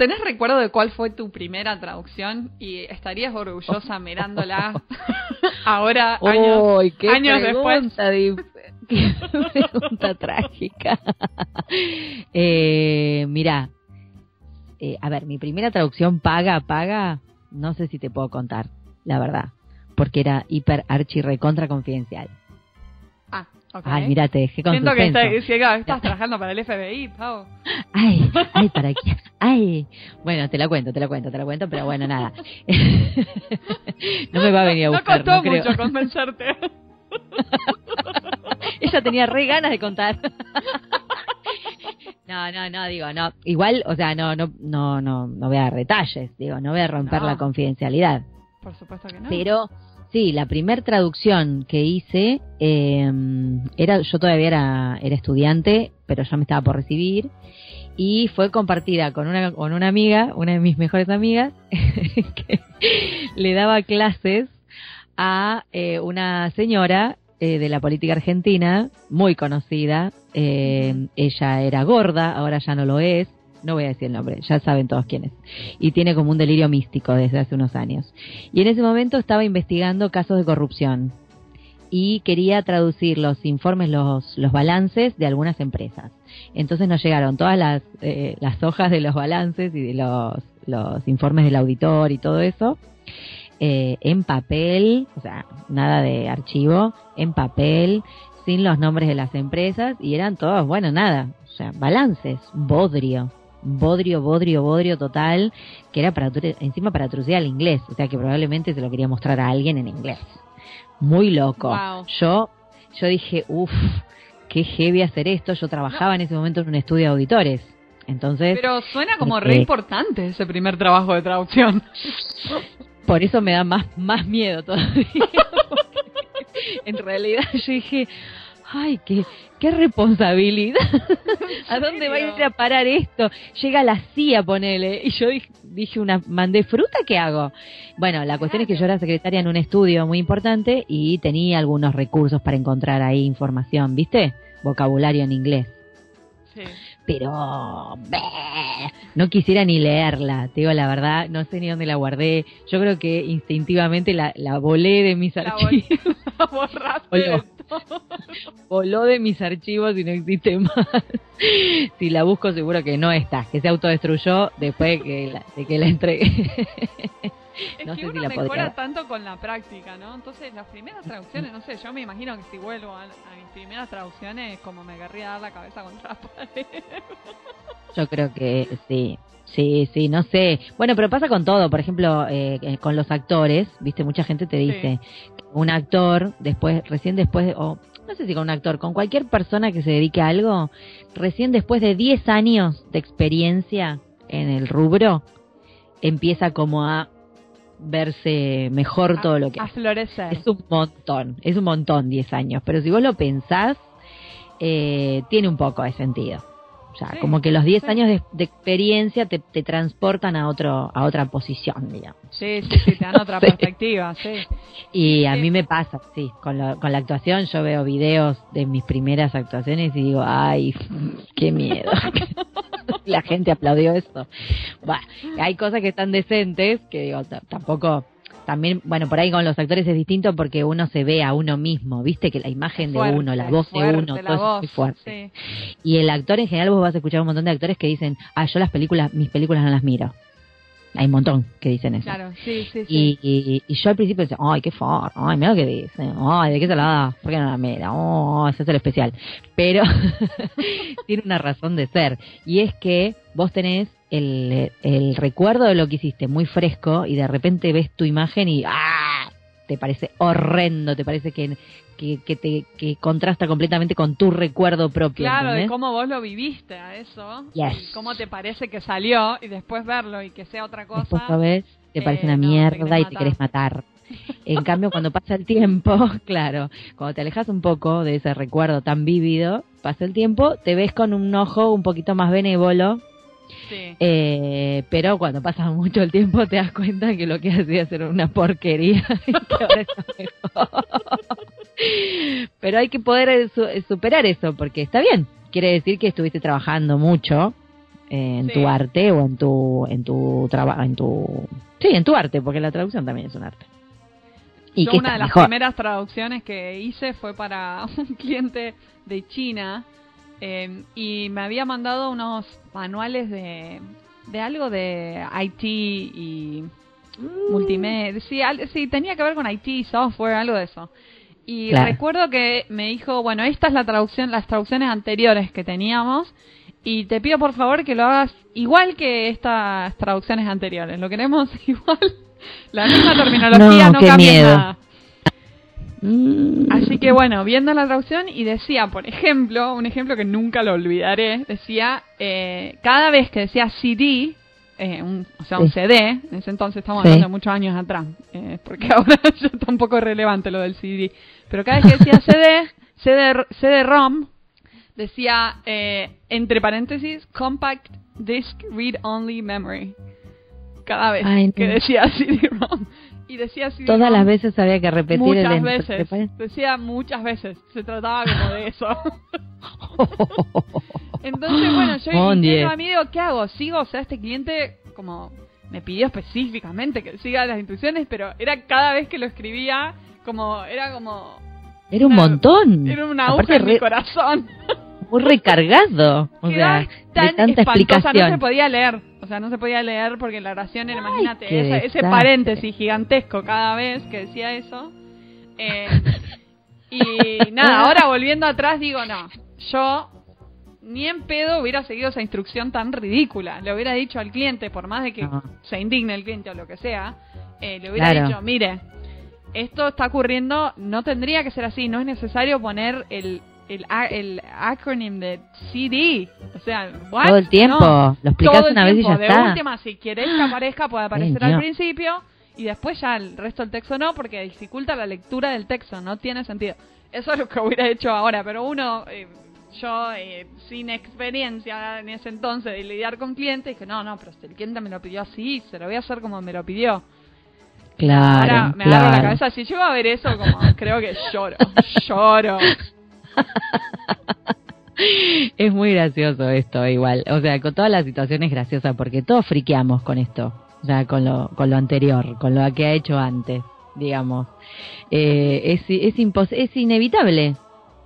¿tenés recuerdo de cuál fue tu primera traducción? Y estarías orgullosa mirándola ahora, años, qué años después. Qué pregunta trágica. eh, mira, eh, a ver, mi primera traducción paga, paga, no sé si te puedo contar, la verdad, porque era hiper archi recontra confidencial. Ah, Ay, mira, te dejé con Siento que suspenso. estás, trabajando para el FBI, Pau. Ay, ay, para qué. Ay, bueno, te la cuento, te la cuento, te la cuento, pero bueno, nada. no me va a venir a No buscar, costó no creo. mucho convencerte. Ella tenía re ganas de contar. No, no, no, digo, no. Igual, o sea, no, no, no, no, no voy a dar detalles, digo, no voy a romper No. la confidencialidad. Por supuesto que no. Pero sí, la primer traducción que hice eh, era, yo todavía era, era estudiante, pero ya me estaba por recibir y fue compartida con una con una amiga, una de mis mejores amigas, que le daba clases a eh, una señora eh, de la política argentina muy conocida. Eh, ella era gorda, ahora ya no lo es. No voy a decir el nombre, ya saben todos quién es. Y tiene como un delirio místico desde hace unos años. Y en ese momento estaba investigando casos de corrupción y quería traducir los informes, los, los balances de algunas empresas. Entonces nos llegaron todas las, eh, las hojas de los balances y de los, los informes del auditor y todo eso eh, en papel, o sea, nada de archivo, en papel, sin los nombres de las empresas y eran todos, bueno, nada, o sea, balances, bodrio, bodrio, bodrio, bodrio total, que era para encima para traducir al inglés, o sea que probablemente se lo quería mostrar a alguien en inglés. Muy loco. Wow. Yo, yo dije, uff, qué heavy hacer esto. Yo trabajaba en ese momento en un estudio de auditores. Entonces, Pero suena como re Eh, importante ese primer trabajo de traducción. por eso me da más, más miedo todavía. en realidad yo dije, ay, qué, qué responsabilidad. ¿A dónde va a ir a parar esto? Llega la CIA, ponele. Y yo dije, dije una, mandé fruta, ¿qué hago? Bueno, la cuestión es que yo era secretaria en un estudio muy importante y tenía algunos recursos para encontrar ahí información, ¿viste? Vocabulario en inglés. Sí. Pero bleh, no quisiera ni leerla, te digo la verdad, no sé ni dónde la guardé. Yo creo que instintivamente la, la volé de mis La archivos. La borraste Voló. Voló de mis archivos y no existe más. si la busco seguro que no está, que se autodestruyó después de que la, de que la entregué. Es No que sé si uno la mejora podría- tanto con la práctica, ¿no? Entonces, las primeras traducciones, no sé, yo me imagino que si vuelvo a, a mis primeras traducciones, como me querría dar la cabeza contra la pared. Yo creo que sí. Sí, sí, no sé. Bueno, pero pasa con todo. Por ejemplo, eh, eh, con los actores, viste, mucha gente te dice que un actor, después, recién después, de- o no sé si con un actor, con cualquier persona que se dedique a algo, recién después de 10 años de experiencia en el rubro, empieza como a verse mejor todo lo que A florecer. Es un montón, es un montón 10 años, pero si vos lo pensás, eh, tiene un poco de sentido. O sea, Sí, como que los 10 sí. años de, de experiencia te, te transportan a otro a otra posición, digamos. Sí, sí, sí, te dan otra perspectiva, sí. Y a mí me pasa, sí, con, lo- con la actuación yo veo videos de mis primeras actuaciones y digo, ay, qué miedo. la gente aplaudió esto. Bueno, hay cosas que están decentes que digo, tampoco... También, bueno, por ahí con los actores es distinto porque uno se ve a uno mismo, viste que la imagen de Fuerte, uno, la voz de fuerte uno, todo eso es muy voz, fuerte. sí. Y el actor en general vos vas a escuchar un montón de actores que dicen, ah, yo las películas, mis películas no las miro. Hay un montón que dicen eso. Claro, sí, sí, sí. Y, y, y yo al principio decía, ay, qué far, ay, mira lo que dice, ay, ¿de qué se la da? ¿Por qué no la mira? Oh, ese es el especial. Pero tiene una razón de ser. Y es que vos tenés el, el recuerdo de lo que hiciste muy fresco y de repente ves tu imagen y ¡ah! te parece horrendo, te parece que, que, que te que contrasta completamente con tu recuerdo propio. Claro, de cómo vos lo viviste a eso. Yes. Y cómo te parece que salió y después verlo y que sea otra cosa. Después lo ves, te parece eh, una no, te mierda y te querés matar. En cambio, cuando pasa el tiempo, claro, cuando te alejas un poco de ese recuerdo tan vívido, pasa el tiempo, te ves con un ojo un poquito más benévolo, Sí. eh, pero cuando pasa mucho el tiempo te das cuenta que lo que hacías era una porquería y que ahora está mejor. Pero hay que poder su- superar eso, porque está bien. Quiere decir que estuviste trabajando mucho eh, en Sí. tu arte o en tu en tu trabajo, en tu sí, en tu arte, porque la traducción también es un arte. Y Yo que una de las mejor. primeras traducciones que hice fue para un cliente de China eh, y me había mandado unos manuales de, de algo de IT y Mm. multimedia. Sí, al- sí, tenía que ver con IT, software, algo de eso. Y Claro. recuerdo que me dijo, bueno, esta es la traducción, las traducciones anteriores que teníamos. Y te pido por favor que lo hagas igual que estas traducciones anteriores. Lo queremos igual. La misma terminología, No, no, cambia miedo. nada. Mm. Así que bueno, viendo la traducción y decía, por ejemplo, un ejemplo que nunca lo olvidaré, decía, eh, cada vez que decía CD, eh, un, o sea, un. CD, en ese entonces estamos Sí. hablando de muchos años atrás, eh, porque ahora ya está un poco relevante lo del CD, pero cada vez que decía CD, CD, CD-ROM, decía, eh, entre paréntesis, Compact Disc Read Only Memory. Cada vez Ay, no. que decía CD-ROM. Y decía CD-ROM Todas las veces había que repetir el muchas entre- veces. Decía muchas veces. Se trataba como de eso. Entonces, bueno, yo Mon dije Dieu. a mí, digo, ¿qué hago? ¿Sigo? O sea, este cliente como me pidió específicamente que siga las instrucciones, pero era cada vez que lo escribía, como, era como, Era un Una- montón. era una aguja en mi re- corazón. muy recargado. O sea, tan de tanta espantosa, no se explicación. podía leer. O sea, no se podía leer porque la oración era, imagínate, ese paréntesis gigantesco cada vez que decía eso. Eh, y nada, ahora volviendo atrás digo, no, yo ni en pedo hubiera seguido esa instrucción tan ridícula. Le hubiera dicho al cliente, por más de que No. se indigne el cliente o lo que sea, eh, le hubiera Claro. dicho, mire, esto está ocurriendo, no tendría que ser así, no es necesario poner el, el, el acronym de CD. O sea, ¿what? Todo el tiempo. No. Lo el una vez y tiempo. ya de está. última, si querés que aparezca, puede aparecer al principio y después ya el resto del texto no, porque dificulta la lectura del texto, no tiene sentido. Eso es lo que hubiera hecho ahora, pero uno, eh, yo eh, sin experiencia en ese entonces de lidiar con clientes, dije, no, no, pero si el cliente me lo pidió así, se lo voy a hacer como me lo pidió. Claro, Ahora me agarro la claro. cabeza, si llego a ver eso, como creo que lloro, lloro. Es muy gracioso esto igual. O sea, con todas las situaciones graciosas, porque todos friqueamos con esto. Sea, con lo, con lo anterior, con lo que ha hecho antes, digamos. Eh, es, es, impos- es inevitable.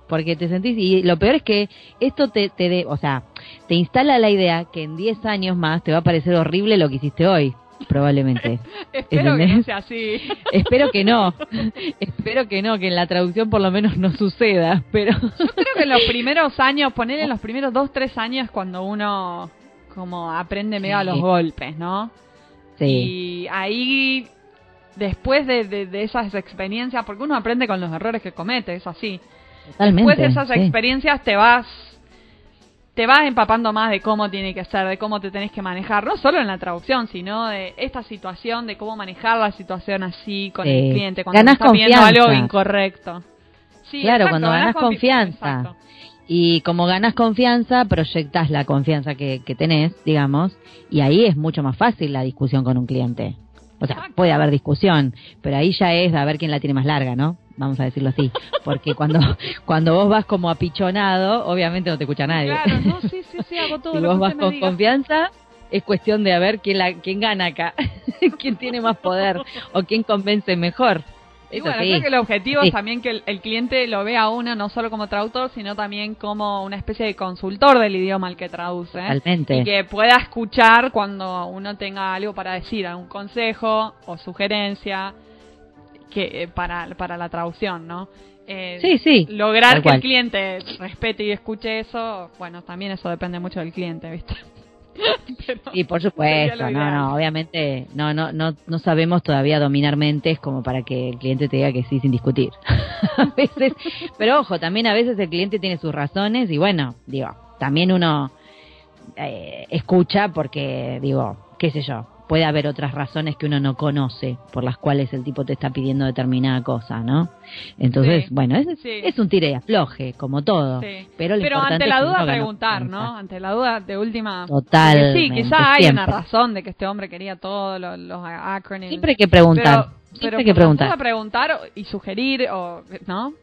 Porque te sentís, y lo peor es que esto te, te o sea, te instala la idea que en 10 años más te va a parecer horrible lo que hiciste hoy, probablemente. Espero que no así. Espero que no, espero que no, que en la traducción por lo menos no suceda, pero Yo creo que en los primeros años, poner en los primeros dos, tres años cuando uno como aprende medio a los Sí. golpes, ¿no? sí, Y ahí, después de, de, de esas experiencias, porque uno aprende con los errores que comete, es así. totalmente. Después de esas sí. experiencias te vas te vas empapando más de cómo tiene que ser, de cómo te tenés que manejar, no solo en la traducción, sino de esta situación, de cómo manejar la situación así con Sí. el cliente, cuando Ganás te está confianza. algo incorrecto. Sí, Claro, exacto, cuando confi- confianza. exacto. Y como ganas confianza, proyectas la confianza que, que tenés, digamos, y ahí es mucho más fácil la discusión con un cliente. O sea, Exacto. puede haber discusión, pero ahí ya es a ver quién la tiene más larga, ¿no? Vamos a decirlo así. Porque cuando, cuando vos vas como apichonado, obviamente no te escucha nadie. Claro, no, sí, sí, sí, hago todo si lo vos que vas me con diga. confianza, es cuestión de a ver quién, la, quién gana acá, quién tiene más poder o quién convence mejor. Y bueno, sí. creo que el objetivo Sí. es también que el, el cliente lo vea a uno no solo como traductor, sino también como una especie de consultor del idioma al que traduce. Totalmente. Y que pueda escuchar cuando uno tenga algo para decir, algún consejo o sugerencia que eh, para, para la traducción, ¿no? Eh, Sí, sí. Lograr que el cliente respete y escuche eso, bueno, también eso depende mucho del cliente, ¿viste? Pero- Sí, por supuesto, no, no, obviamente no, no, no, no sabemos todavía dominar mentes como para que el cliente te diga que sí sin discutir. a veces, pero ojo, también a veces el cliente tiene sus razones y bueno, digo, también uno eh, escucha porque, digo, qué sé yo, puede haber otras razones que uno no conoce por las cuales el tipo te está pidiendo determinada cosa, ¿no? Entonces, Sí, bueno, es, sí. es un tire y afloje, como todo. Sí. Pero, lo Pero ante la duda preguntar, ¿no? Ante la duda de última. Porque Sí, quizá hay una razón de que este hombre quería todos los, los acronyms. Siempre hay que preguntar. Pero, Siempre pero hay que preguntar. preguntar y sugerir, o, ¿no?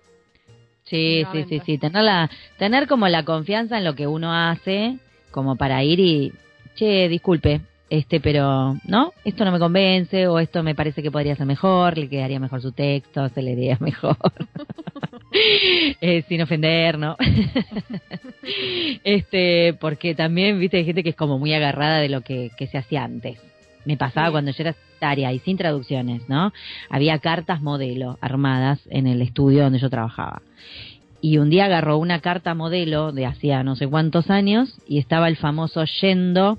Sí, sí, sí, sí. Tener, la, tener como la confianza en lo que uno hace, como para ir y, che, disculpe, este, pero, ¿no? Esto no me convence o esto me parece que podría ser mejor, le quedaría mejor su texto, se le diría mejor. eh, sin ofender, ¿no? este, porque también, viste, hay gente que es como muy agarrada de lo que, que se hacía antes. Me pasaba Sí. cuando yo era secretaria y sin traducciones, ¿no? Había cartas modelo armadas en el estudio donde yo trabajaba. Y un día agarró una carta modelo de hacía no sé cuántos años y estaba el famoso yendo,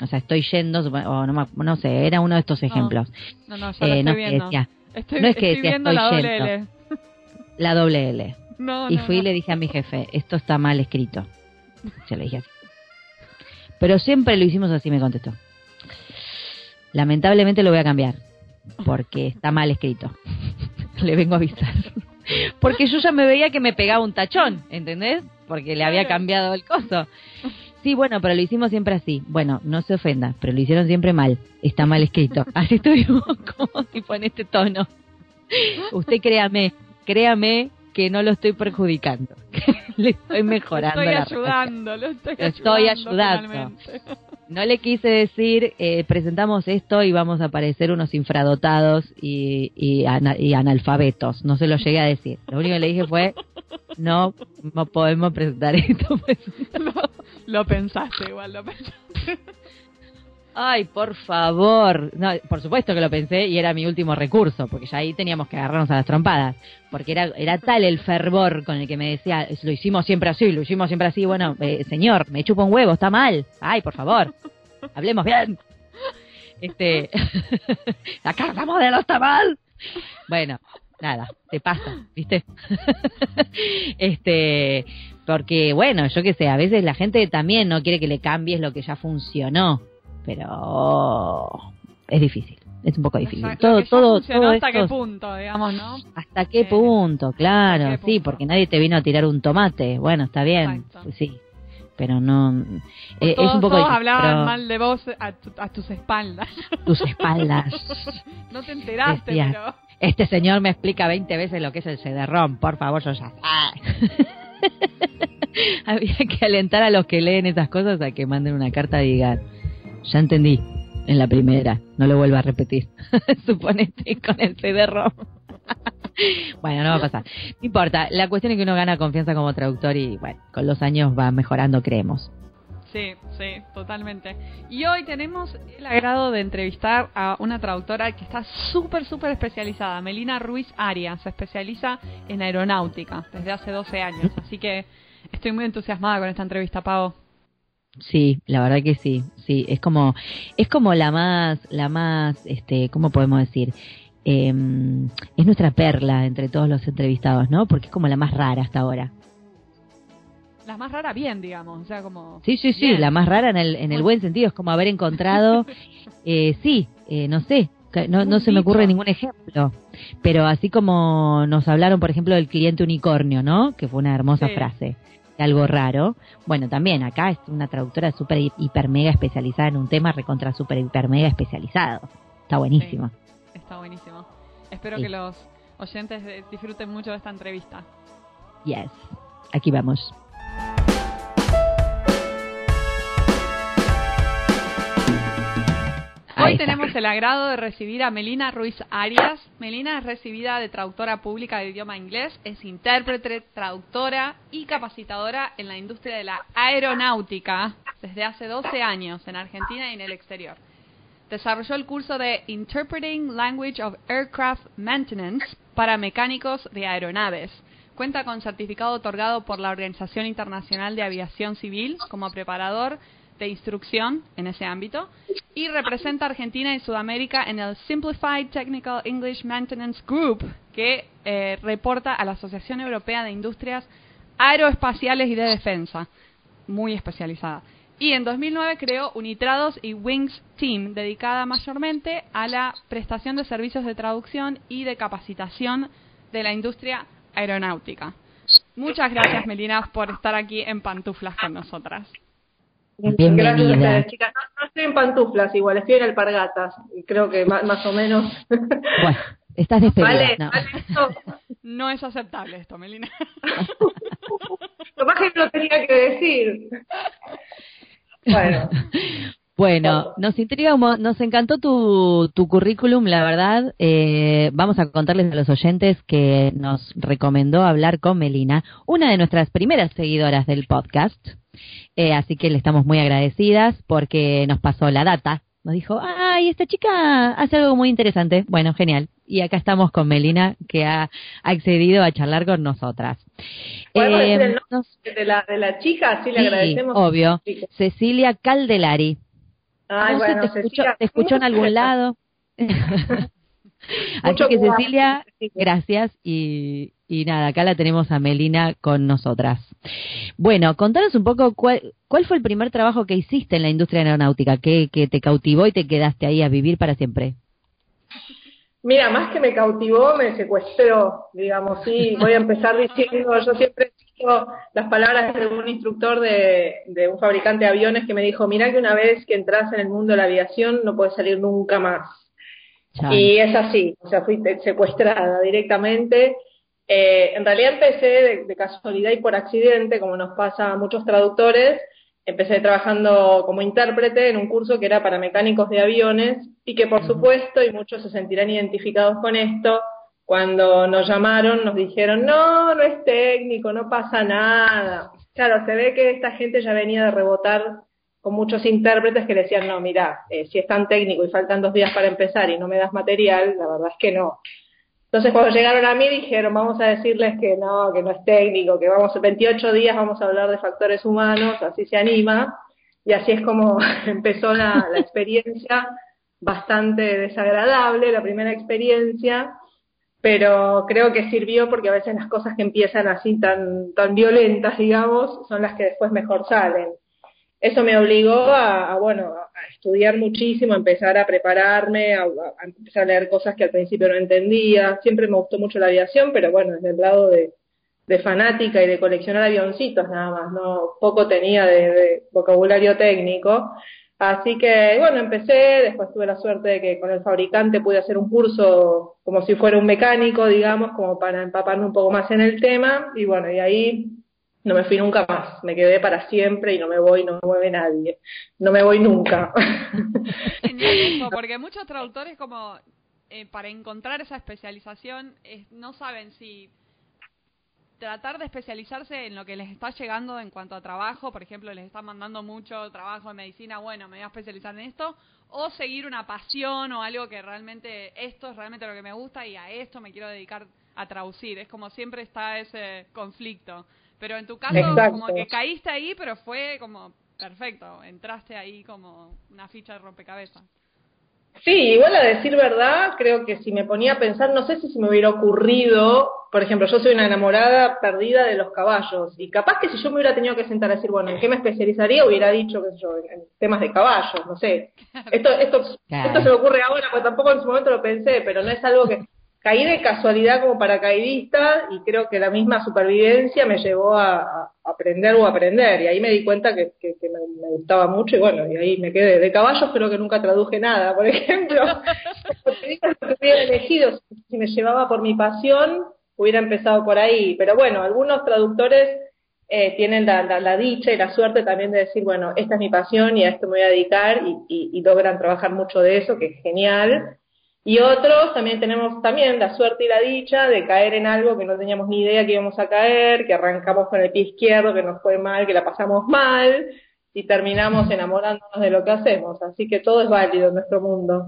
o sea, estoy yendo, o no, no sé, era uno de estos ejemplos. No, no, ya lo Eh, estoy no, viendo. decía estoy no es que estoy decía, viendo estoy la doble yendo. L. la doble L. No, Y fui y le dije a mi jefe, esto está mal escrito. Se lo dije así. Pero siempre lo hicimos así, me contestó. Lamentablemente lo voy a cambiar, porque está mal escrito. Le vengo a avisar. Porque yo ya me veía que me pegaba un tachón, ¿entendés? Porque le había cambiado el coso. Sí, bueno, pero lo hicimos siempre así. Bueno, no se ofenda, pero lo hicieron siempre mal. Está mal escrito. Así estuvimos como tipo en este tono. Usted créame, créame que no lo estoy perjudicando. Le estoy mejorando Estoy la ayudando, lo estoy, Lo estoy ayudando. finalmente. No le quise decir, eh, presentamos esto y vamos a parecer unos infradotados y, y, ana- y analfabetos. No se lo llegué a decir. Lo único que le dije fue, no, no podemos presentar esto. pues. lo, lo pensaste igual, lo pensaste. Ay, por favor. No, por supuesto que lo pensé y era mi último recurso, porque ya ahí teníamos que agarrarnos a las trompadas. Porque era, era tal el fervor con el que me decía, lo hicimos siempre así, lo hicimos siempre así. Bueno, eh, señor, me chupa un huevo, está mal. Ay, por favor, hablemos bien. Este, la carta modelo está mal. Bueno, nada, te pasa, ¿viste? este, porque bueno, yo qué sé, a veces la gente también no quiere que le cambies lo que ya funcionó, pero es difícil, es un poco difícil. Lo todo, que ya todo, funcionó todo hasta qué punto, digamos, ¿no? ¿Hasta qué Eh, punto? Claro, ¿hasta qué sí, porque nadie te vino a tirar un tomate. Bueno, está bien, pues sí, pero no. eh, todos, es un poco todos difícil, hablaban pero mal de vos a, tu- a tus espaldas. tus espaldas. no te enteraste, Decía. pero... Este señor me explica 20 veces lo que es el CD-ROM. Por favor, yo ya. Había que alentar a los que leen esas cosas a que manden una carta y digan, ya entendí, en la primera, no lo vuelvo a repetir. Suponete con el CD-ROM. bueno, no va a pasar. No importa, la cuestión es que uno gana confianza como traductor y bueno, con los años va mejorando, creemos. Sí, sí, totalmente. Y hoy tenemos el agrado de entrevistar a una traductora que está súper, súper especializada, Melina Ruiz Arias. Se especializa en aeronáutica desde hace 12 años. Así que estoy muy entusiasmada con esta entrevista, Pavo. Sí, la verdad que sí, sí, es como, es como la más, la más, este, ¿cómo podemos decir? Eh, es nuestra perla entre todos los entrevistados, ¿no? Porque es como la más rara hasta ahora. La más rara, bien, digamos. O sea, como. Sí, sí, sí, Bien. la más rara en el, en el buen sentido, es como haber encontrado, eh, sí, eh, no sé, no, no se me ocurre ningún ejemplo, pero así como nos hablaron, por ejemplo, del cliente unicornio, ¿no? Que fue una hermosa Sí. frase, algo raro. Bueno, también acá es una traductora súper hi- hiper mega especializada en un tema recontra súper hiper mega especializado. Está buenísimo. Está buenísimo. Espero Sí. que los oyentes disfruten mucho de esta entrevista. Yes. Aquí vamos. Hoy tenemos el agrado de recibir a Melina Ruiz Arias. Melina es recibida de traductora pública de idioma inglés, es intérprete, traductora y capacitadora en la industria de la aeronáutica desde hace 12 años en Argentina y en el exterior. Desarrolló el curso de Interpreting Language of Aircraft Maintenance para mecánicos de aeronaves. Cuenta con certificado otorgado por la Organización Internacional de Aviación Civil como preparador de instrucción en ese ámbito y representa a Argentina y Sudamérica en el Simplified Technical English Maintenance Group que eh, reporta a la Asociación Europea de Industrias Aeroespaciales y de Defensa, muy especializada. Y en 2009 creó Unitrados y Wings Team, dedicada mayormente a la prestación de servicios de traducción y de capacitación de la industria aeronáutica. Muchas gracias, Melina, por estar aquí en Pantuflas con nosotras. Bienvenida. Gracias a ustedes, chicas. No, no estoy en pantuflas igual, estoy en alpargatas. Creo que más, más o menos. Bueno, estás despedida. vale, no. vale esto. No es aceptable esto, Melina. Lo más que lo tenía que decir. Bueno, Bueno, nos intriga, nos encantó tu, tu currículum, la verdad. Eh, vamos a contarles a los oyentes que nos recomendó hablar con Melina, una de nuestras primeras seguidoras del podcast. Eh, así que le estamos muy agradecidas porque nos pasó la data. Nos dijo, ay, esta chica hace algo muy interesante. Bueno, genial. Y acá estamos con Melina, que ha accedido a charlar con nosotras. ¿Podemos decir el nombre de, la, de la chica? Sí, le agradecemos. Obvio. Cecilia Caldelari. Ay, bueno, te, escuchó, en algún lado. Así que Cecilia, gracias y, y nada, acá la tenemos a Melina con nosotras. Bueno, contanos un poco cuál, cuál fue el primer trabajo que hiciste en la industria aeronáutica, que, que te cautivó y te quedaste ahí a vivir para siempre. Mira, más que me cautivó, me secuestró, digamos, sí. Voy a empezar diciendo, yo siempre las palabras de un instructor de, de un fabricante de aviones que me dijo, mira que una vez que entras en el mundo de la aviación no puedes salir nunca más. Y es así, o sea, fui secuestrada directamente. Eh, en realidad empecé de, casualidad y por accidente, como nos pasa a muchos traductores. Empecé trabajando como intérprete en un curso que era para mecánicos de aviones y que por supuesto, y muchos se sentirán identificados con esto, cuando nos llamaron nos dijeron, no, no es técnico, no pasa nada. Claro, se ve que esta gente ya venía de rebotar con muchos intérpretes que le decían, no, mira, eh, si es tan técnico y faltan dos días para empezar y no me das material, la verdad es que no. Entonces cuando llegaron a mí dijeron, vamos a decirles que no, que no es técnico, que vamos 28 días vamos a hablar de factores humanos, así se anima. Y así es como empezó la, experiencia, bastante desagradable, la primera experiencia, pero creo que sirvió porque a veces las cosas que empiezan así tan, tan violentas, digamos, son las que después mejor salen eso me obligó a, bueno, a estudiar muchísimo, a empezar a prepararme, a, empezar a leer cosas que al principio no entendía. Siempre me gustó mucho la aviación, pero bueno, desde el lado de, fanática y de coleccionar avioncitos nada más, no poco tenía de, vocabulario técnico. Así que bueno, empecé, después tuve la suerte de que con el fabricante pude hacer un curso como si fuera un mecánico, digamos, como para empaparme un poco más en el tema, y bueno, y ahí no me fui nunca más, me quedé para siempre y no me voy, no me mueve nadie, no me voy nunca. porque muchos traductores como eh, para encontrar esa especialización no saben si tratar de especializarse en lo que les está llegando en cuanto a trabajo, por ejemplo, les están mandando mucho trabajo de medicina, bueno, me voy a especializar en esto, o seguir una pasión o algo que realmente esto es realmente lo que me gusta y a esto me quiero dedicar a traducir. Es como siempre está ese conflicto. Pero en tu caso, como que caíste ahí, pero fue como perfecto. Entraste ahí como una ficha de rompecabezas. Sí, igual a decir verdad, creo que si me ponía a pensar, no sé si se me hubiera ocurrido, por ejemplo, yo soy una enamorada perdida de los caballos, y capaz que si yo me hubiera tenido que sentar a decir, bueno, ¿en qué me especializaría? Hubiera dicho, qué sé yo, en, temas de caballos, no sé. Esto, esto, esto se me ocurre ahora, porque tampoco en su momento lo pensé, pero no es algo que caí de casualidad como paracaidista y creo que la misma supervivencia me llevó a, aprender o aprender y ahí me di cuenta que, me, gustaba mucho y bueno, y ahí me quedé. De caballos creo que nunca traduje nada, por ejemplo. lo que hubiera elegido, si me llevaba por mi pasión, hubiera empezado por ahí. Pero bueno, algunos traductores eh, tienen la, dicha y la suerte también de decir, bueno, esta es mi pasión y a esto me voy a dedicar y, y logran trabajar mucho de eso, que es genial. Y otros también tenemos también la suerte y la dicha de caer en algo que no teníamos ni idea que íbamos a caer, que arrancamos con el pie izquierdo, que nos fue mal, que la pasamos mal y terminamos enamorándonos de lo que hacemos. Así que todo es válido en nuestro mundo.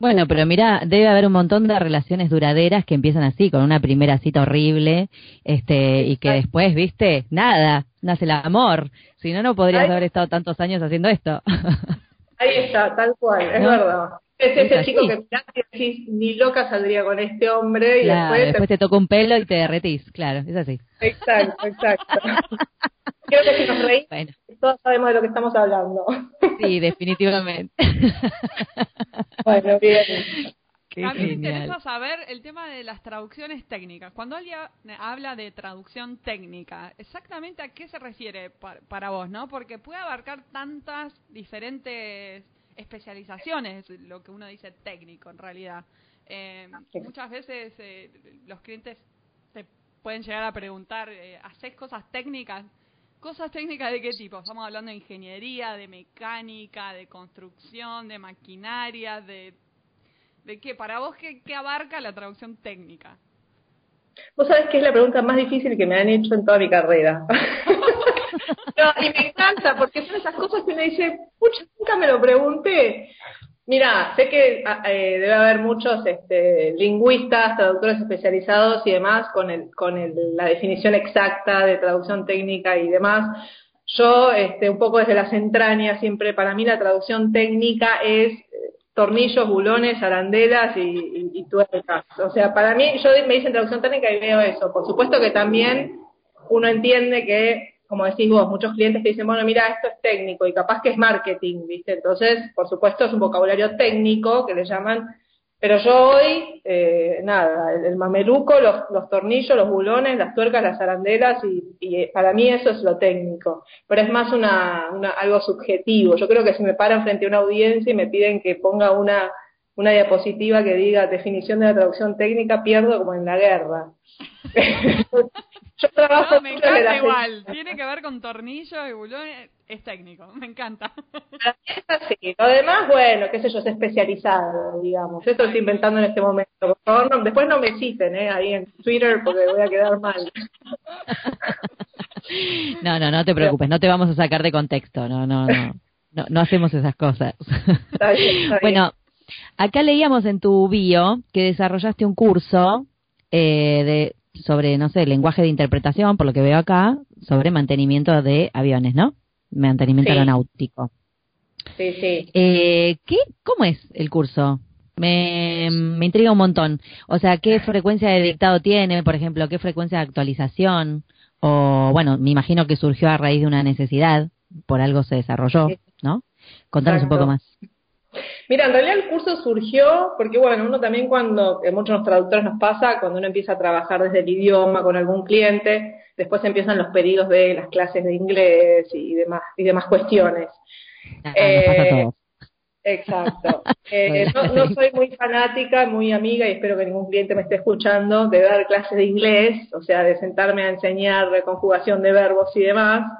Bueno, pero mira, debe haber un montón de relaciones duraderas que empiezan así, con una primera cita horrible, este, y que después, viste, nada, nace el amor. Si no, no podrías haber estado tantos años haciendo esto. Ahí está, tal cual, es verdad. Es ese chico que mirás y decís, ni loca saldría con este hombre y después, te... toca un pelo y te derretís, claro, es así. Exacto, exacto. Creo que si nos reímos, todos sabemos de lo que estamos hablando. Sí, definitivamente. bueno, bien. a mí me interesa saber el tema de las traducciones técnicas. Cuando alguien habla de traducción técnica, ¿exactamente a qué se refiere para vos, no? Porque puede abarcar tantas diferentes especializaciones, lo que uno dice técnico en realidad. Eh, muchas veces eh, los clientes te pueden llegar a preguntar, eh, ¿haces cosas técnicas? ¿Cosas técnicas de qué tipo? Estamos hablando de ingeniería, de mecánica, de construcción, de maquinaria, de... ¿De qué? Para vos, ¿qué, qué abarca la traducción técnica? Vos sabés que es la pregunta más difícil que me han hecho en toda mi carrera. no, y me encanta, porque son esas cosas que me dice, pucha, nunca me lo pregunté. Mira, sé que ah, eh, debe haber muchos este, lingüistas, traductores especializados y demás con, el, con el, la definición exacta de traducción técnica y demás. Yo, este, un poco desde las entrañas, siempre para mí la traducción técnica es tornillos, bulones, arandelas y, y, tuercas. O sea, para mí, yo me dicen traducción técnica y veo eso. Por supuesto que también uno entiende que como decís vos, muchos clientes te dicen, bueno, mira, esto es técnico y capaz que es marketing, ¿viste? Entonces, por supuesto, es un vocabulario técnico que le llaman, pero yo hoy, eh, nada, el, mameluco, los, los, tornillos, los bulones, las tuercas, las arandelas, y, y, para mí eso es lo técnico. Pero es más una, una, algo subjetivo. Yo creo que si me paran frente a una audiencia y me piden que ponga una, una diapositiva que diga definición de la traducción técnica, pierdo como en la guerra. Yo trabajo no, me encanta igual. Tiene que ver con tornillos y bulones. Es técnico, me encanta. Es así. Lo demás, bueno, qué sé yo, es especializado, digamos. Esto estoy inventando en este momento. Por favor, no, después no me citen ¿eh? ahí en Twitter porque voy a quedar mal. No, no, no te preocupes, no te vamos a sacar de contexto. No, no, no. No, no hacemos esas cosas. Está bien, está bien. Bueno, acá leíamos en tu bio que desarrollaste un curso eh, de sobre, no sé, lenguaje de interpretación, por lo que veo acá, sobre mantenimiento de aviones, ¿no? Mantenimiento aeronáutico. Sí, sí. Eh, ¿qué, ¿Cómo es el curso? Me, me intriga un montón. O sea, ¿qué frecuencia de dictado tiene, por ejemplo? ¿Qué frecuencia de actualización? O, bueno, me imagino que surgió a raíz de una necesidad, por algo se desarrolló, ¿no? Contanos un poco más. Mira, en realidad el curso surgió porque, bueno, uno también cuando, que muchos traductores nos pasa, cuando uno empieza a trabajar desde el idioma con algún cliente, después empiezan los pedidos de las clases de inglés y demás, y demás cuestiones. Ah, eh, exacto. Eh, no, no, soy muy fanática, muy amiga, y espero que ningún cliente me esté escuchando, de dar clases de inglés, o sea, de sentarme a enseñar reconjugación de verbos y demás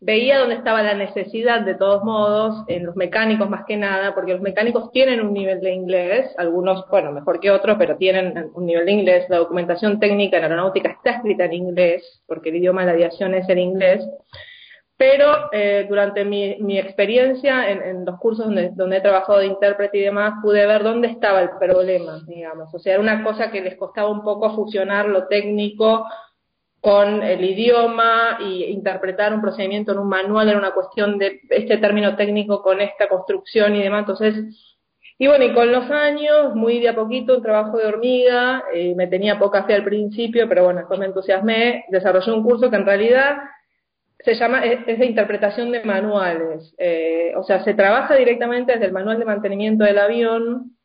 veía dónde estaba la necesidad de todos modos, en los mecánicos más que nada, porque los mecánicos tienen un nivel de inglés, algunos, bueno, mejor que otros, pero tienen un nivel de inglés, la documentación técnica en aeronáutica está escrita en inglés, porque el idioma de la aviación es el inglés, pero eh, durante mi, mi experiencia en, en, los cursos donde, donde he trabajado de intérprete y demás, pude ver dónde estaba el problema, digamos, o sea, era una cosa que les costaba un poco fusionar lo técnico con el idioma y interpretar un procedimiento en un manual era una cuestión de este término técnico con esta construcción y demás. Entonces, y bueno, y con los años, muy de a poquito, un trabajo de hormiga, eh, me tenía poca fe al principio, pero bueno, después me entusiasmé, desarrollé un curso que en realidad se llama, es, de interpretación de manuales. Eh, o sea, se trabaja directamente desde el manual de mantenimiento del avión,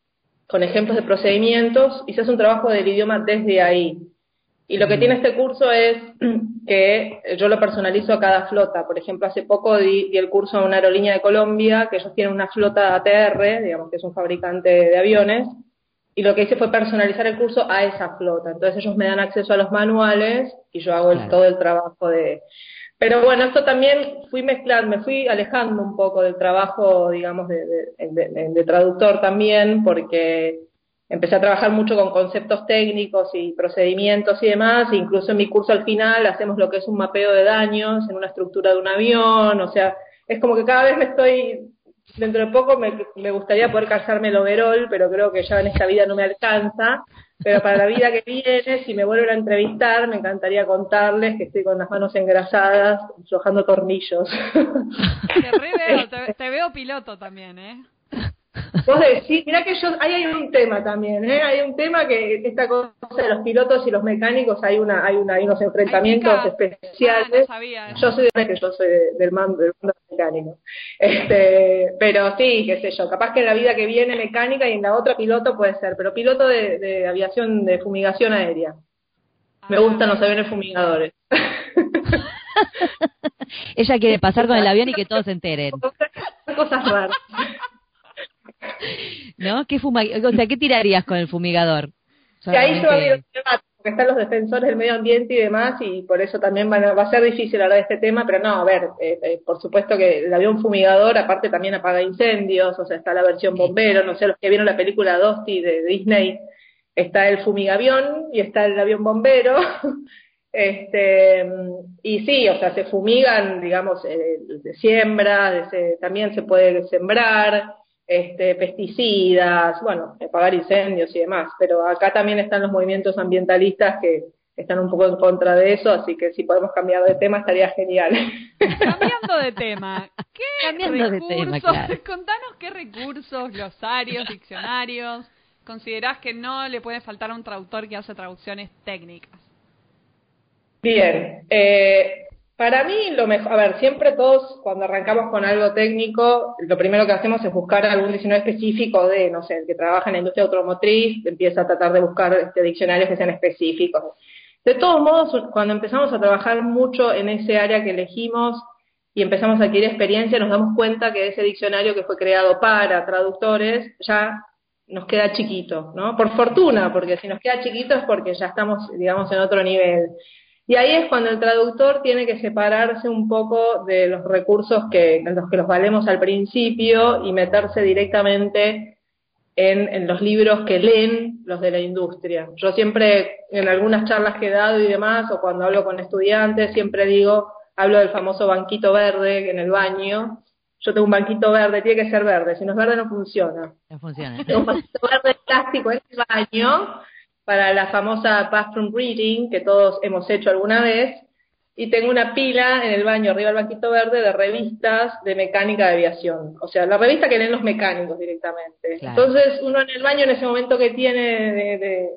con ejemplos de procedimientos, y se hace un trabajo del idioma desde ahí. Y lo que tiene este curso es que yo lo personalizo a cada flota. Por ejemplo, hace poco di, el curso a una aerolínea de Colombia, que ellos tienen una flota ATR, digamos que es un fabricante de aviones, y lo que hice fue personalizar el curso a esa flota. Entonces ellos me dan acceso a los manuales y yo hago el, todo el trabajo de... Pero bueno, esto también fui mezclando, me fui alejando un poco del trabajo, digamos, de, de, de traductor también, porque empecé a trabajar mucho con conceptos técnicos y procedimientos y demás, incluso en mi curso al final hacemos lo que es un mapeo de daños en una estructura de un avión, o sea, es como que cada vez me estoy, dentro de poco me, me gustaría poder calzarme el overall, pero creo que ya en esta vida no me alcanza, pero para la vida que viene, si me vuelven a entrevistar, me encantaría contarles que estoy con las manos engrasadas, aflojando tornillos. Te, veo, te, te veo piloto también, ¿eh? Vos decís, mira que yo, ahí hay un tema también, ¿eh? hay un tema que esta cosa de los pilotos y los mecánicos, hay una, hay una, hay unos enfrentamientos especiales. Ah, no yo soy que yo soy del mando, del mundo mecánico. Este, pero sí, qué sé yo, capaz que en la vida que viene mecánica y en la otra piloto puede ser, pero piloto de, de aviación de fumigación aérea. Me ah, gustan los aviones fumigadores. Ella quiere pasar con el avión y que todos se enteren. Cosas raras. ¿No? ¿Qué fuma o sea, ¿qué tirarías con el fumigador? Que ahí yo porque están los defensores del medio ambiente y demás, y por eso también va a ser difícil hablar de este tema, pero no, a ver, eh, eh, por supuesto que el avión fumigador aparte también apaga incendios, o sea, está la versión bombero, no sé, los que vieron la película Dusty de Disney, está el fumigavión y está el avión bombero, este, y sí, o sea, se fumigan, digamos, eh, de siembra, también se puede sembrar, este, pesticidas, bueno, apagar incendios y demás, pero acá también están los movimientos ambientalistas que están un poco en contra de eso, así que si podemos cambiar de tema estaría genial. Cambiando de tema, ¿qué recursos, contanos qué recursos, glosarios, diccionarios, considerás que no le puede faltar a un traductor que hace traducciones técnicas? Bien, eh, para mí, lo mejor, a ver, siempre todos cuando arrancamos con algo técnico, lo primero que hacemos es buscar algún diccionario específico de, no sé, el que trabaja en la industria automotriz, empieza a tratar de buscar este, diccionarios que sean específicos. De todos modos, cuando empezamos a trabajar mucho en ese área que elegimos y empezamos a adquirir experiencia, nos damos cuenta que ese diccionario que fue creado para traductores ya nos queda chiquito, ¿no? Por fortuna, porque si nos queda chiquito es porque ya estamos, digamos, en otro nivel. Y ahí es cuando el traductor tiene que separarse un poco de los recursos que, los que los valemos al principio y meterse directamente en, en, los libros que leen los de la industria. Yo siempre, en algunas charlas que he dado y demás, o cuando hablo con estudiantes, siempre digo, hablo del famoso banquito verde en el baño. Yo tengo un banquito verde, tiene que ser verde, si no es verde no funciona. No funciona. Tengo un banquito verde plástico en el baño para la famosa bathroom reading que todos hemos hecho alguna vez, y tengo una pila en el baño, arriba del banquito verde, de revistas de mecánica de aviación. O sea, la revista que leen los mecánicos directamente. Entonces, uno en el baño, en ese momento que tiene de,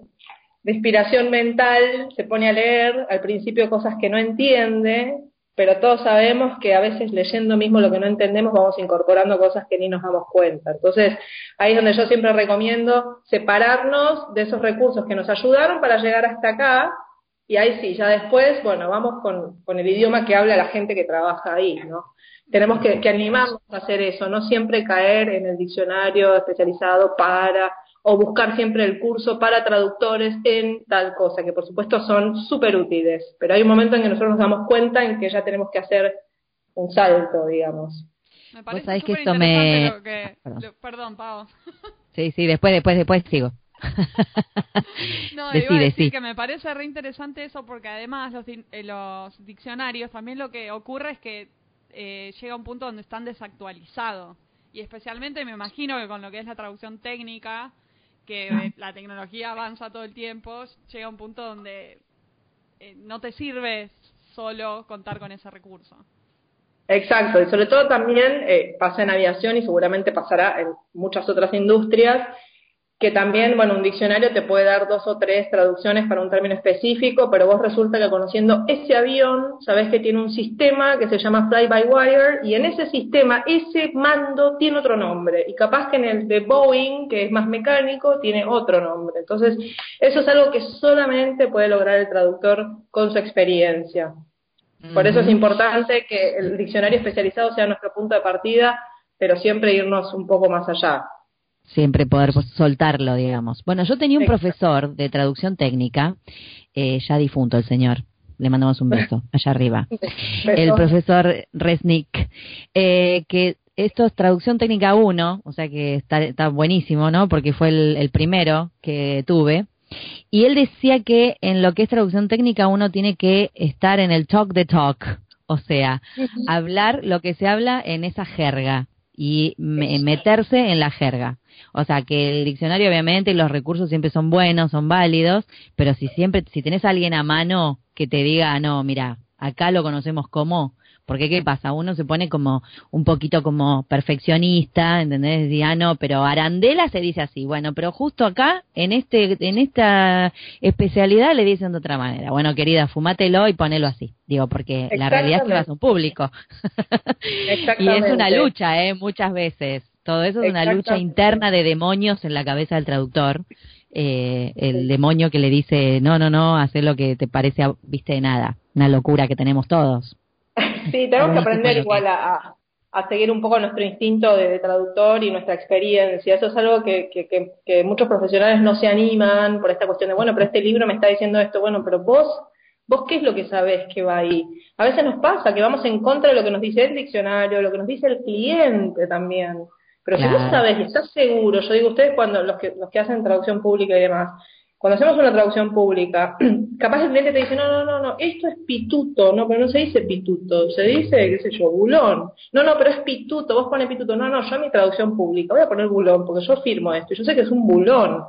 de inspiración mental, se pone a leer al principio cosas que no entiende, pero todos sabemos que a veces leyendo mismo lo que no entendemos vamos incorporando cosas que ni nos damos cuenta. Entonces, ahí es donde yo siempre recomiendo separarnos de esos recursos que nos ayudaron para llegar hasta acá, y ahí sí, ya después, bueno, vamos con, con el idioma que habla la gente que trabaja ahí, ¿no? Tenemos que, que animarnos a hacer eso, no siempre caer en el diccionario especializado para o buscar siempre el curso para traductores en tal cosa, que por supuesto son súper útiles, pero hay un momento en que nosotros nos damos cuenta en que ya tenemos que hacer un salto, digamos. Me parece que esto me... Perdón, Pau. Sí, sí, después, después, después sigo. no, iba a decir que me parece re interesante eso porque además los, eh, los diccionarios también lo que ocurre es que eh, llega un punto donde están desactualizados y especialmente me imagino que con lo que es la traducción técnica que la tecnología avanza todo el tiempo, llega un punto donde eh, no te sirve solo contar con ese recurso. Exacto, y sobre todo también eh, pasa en aviación y seguramente pasará en muchas otras industrias, que también, bueno, un diccionario te puede dar dos o tres traducciones para un término específico, pero vos resulta que conociendo ese avión, sabés que tiene un sistema que se llama fly-by-wire, y en ese sistema, ese mando tiene otro nombre, y capaz que en el de Boeing, que es más mecánico, tiene otro nombre. Entonces, eso es algo que solamente puede lograr el traductor con su experiencia. Por eso es importante que el diccionario especializado sea nuestro punto de partida, pero siempre irnos un poco más allá siempre poder soltarlo, digamos. Bueno, yo tenía un profesor de traducción técnica, eh, ya difunto el señor, le mandamos un beso allá arriba, el profesor Resnick, eh, que esto es traducción técnica 1, o sea que está, está buenísimo, ¿no? Porque fue el, primero que tuve. Y él decía que en lo que es traducción técnica uno tiene que estar en el talk the talk, o sea, hablar lo que se habla en esa jerga y meterse en la jerga. O sea, que el diccionario obviamente y los recursos siempre son buenos, son válidos, pero si siempre, si tenés a alguien a mano que te diga, no, mira, acá lo conocemos como, porque ¿qué pasa? Uno se pone como un poquito como perfeccionista, ¿entendés? Decía, ah, no, pero Arandela se dice así. Bueno, pero justo acá, en este en esta especialidad, le dicen de otra manera. Bueno, querida, fumátelo y ponelo así. Digo, porque la realidad es que vas a un público. y es una lucha, ¿eh? Muchas veces. Todo eso es una lucha interna de demonios en la cabeza del traductor. Eh, el demonio que le dice, no, no, no, haz lo que te parece, viste, de nada. Una locura que tenemos todos. Sí, tenemos que aprender igual a, a seguir un poco nuestro instinto de, traductor y nuestra experiencia. Eso es algo que, que, que, muchos profesionales no se animan por esta cuestión de, bueno, pero este libro me está diciendo esto, bueno, pero vos, vos qué es lo que sabés que va ahí. A veces nos pasa que vamos en contra de lo que nos dice el diccionario, lo que nos dice el cliente también. Pero si vos sabés y estás seguro, yo digo, ustedes cuando los que, los que hacen traducción pública y demás, cuando hacemos una traducción pública, capaz el cliente te dice, no, no, no, no, esto es pituto, no, pero no se dice pituto, se dice, qué sé yo, bulón. No, no, pero es pituto, vos pones pituto, no, no, yo en mi traducción pública voy a poner bulón, porque yo firmo esto, yo sé que es un bulón.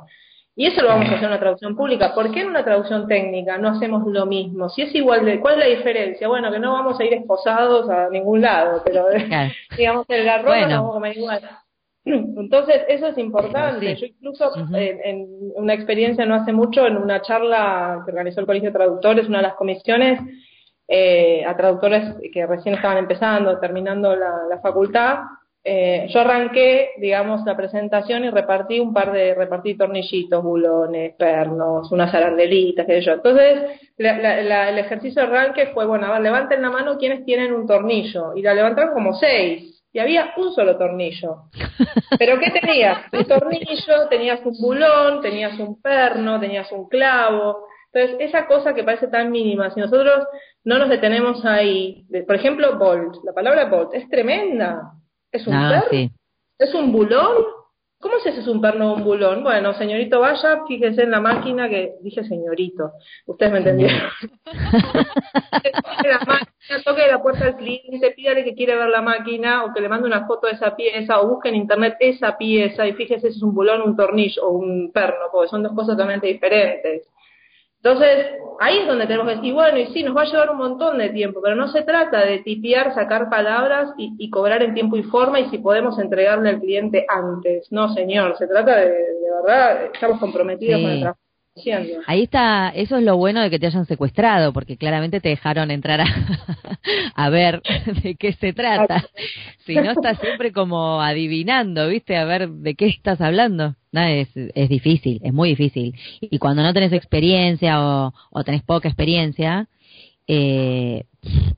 Y eso lo vamos a hacer en una traducción pública. ¿Por qué en una traducción técnica no hacemos lo mismo? Si es igual de, ¿cuál es la diferencia? Bueno, que no vamos a ir esposados a ningún lado, pero digamos el garrón no vamos a comer igual. Entonces, eso es importante. Yo incluso en, una experiencia no hace mucho, en una charla que organizó el Colegio de Traductores, una de las comisiones, eh, a traductores que recién estaban empezando, terminando la, facultad, eh, yo arranqué, digamos, la presentación y repartí un par de, repartí tornillitos, bulones, pernos, unas arandelitas, qué sé yo. Entonces, el ejercicio de arranque fue, bueno, levanten la mano quienes tienen un tornillo. Y la levantaron como seis y había un solo tornillo. ¿Pero qué tenías? Un tornillo, tenías un bulón, tenías un perno, tenías un clavo. Entonces, esa cosa que parece tan mínima, si nosotros no nos detenemos ahí, por ejemplo, bolt, la palabra bolt es tremenda. ¿Es un ah, perno? ¿Es un bulón? ¿Cómo se hace un perno o un bulón? Bueno, señorito, vaya, fíjese en la máquina que dije señorito. Ustedes me entendieron. la máquina, toque la puerta al cliente, pídale que quiere ver la máquina o que le mande una foto de esa pieza o busque en internet esa pieza y fíjese si es un bulón, un tornillo o un perno, porque son dos cosas totalmente diferentes. Entonces, ahí es donde tenemos que decir, bueno, y sí, nos va a llevar un montón de tiempo, pero no se trata de tipear, sacar palabras y, cobrar en tiempo y forma y si podemos entregarle al cliente antes. No, señor, se trata de, de verdad, estamos comprometidos con el trabajo. Ahí está, eso es lo bueno de que te hayan secuestrado, porque claramente te dejaron entrar a, a ver de qué se trata. Si no, estás siempre como adivinando, ¿viste? A ver de qué estás hablando. No, es, es difícil, es muy difícil. Y cuando no tenés experiencia o, o tenés poca experiencia, eh,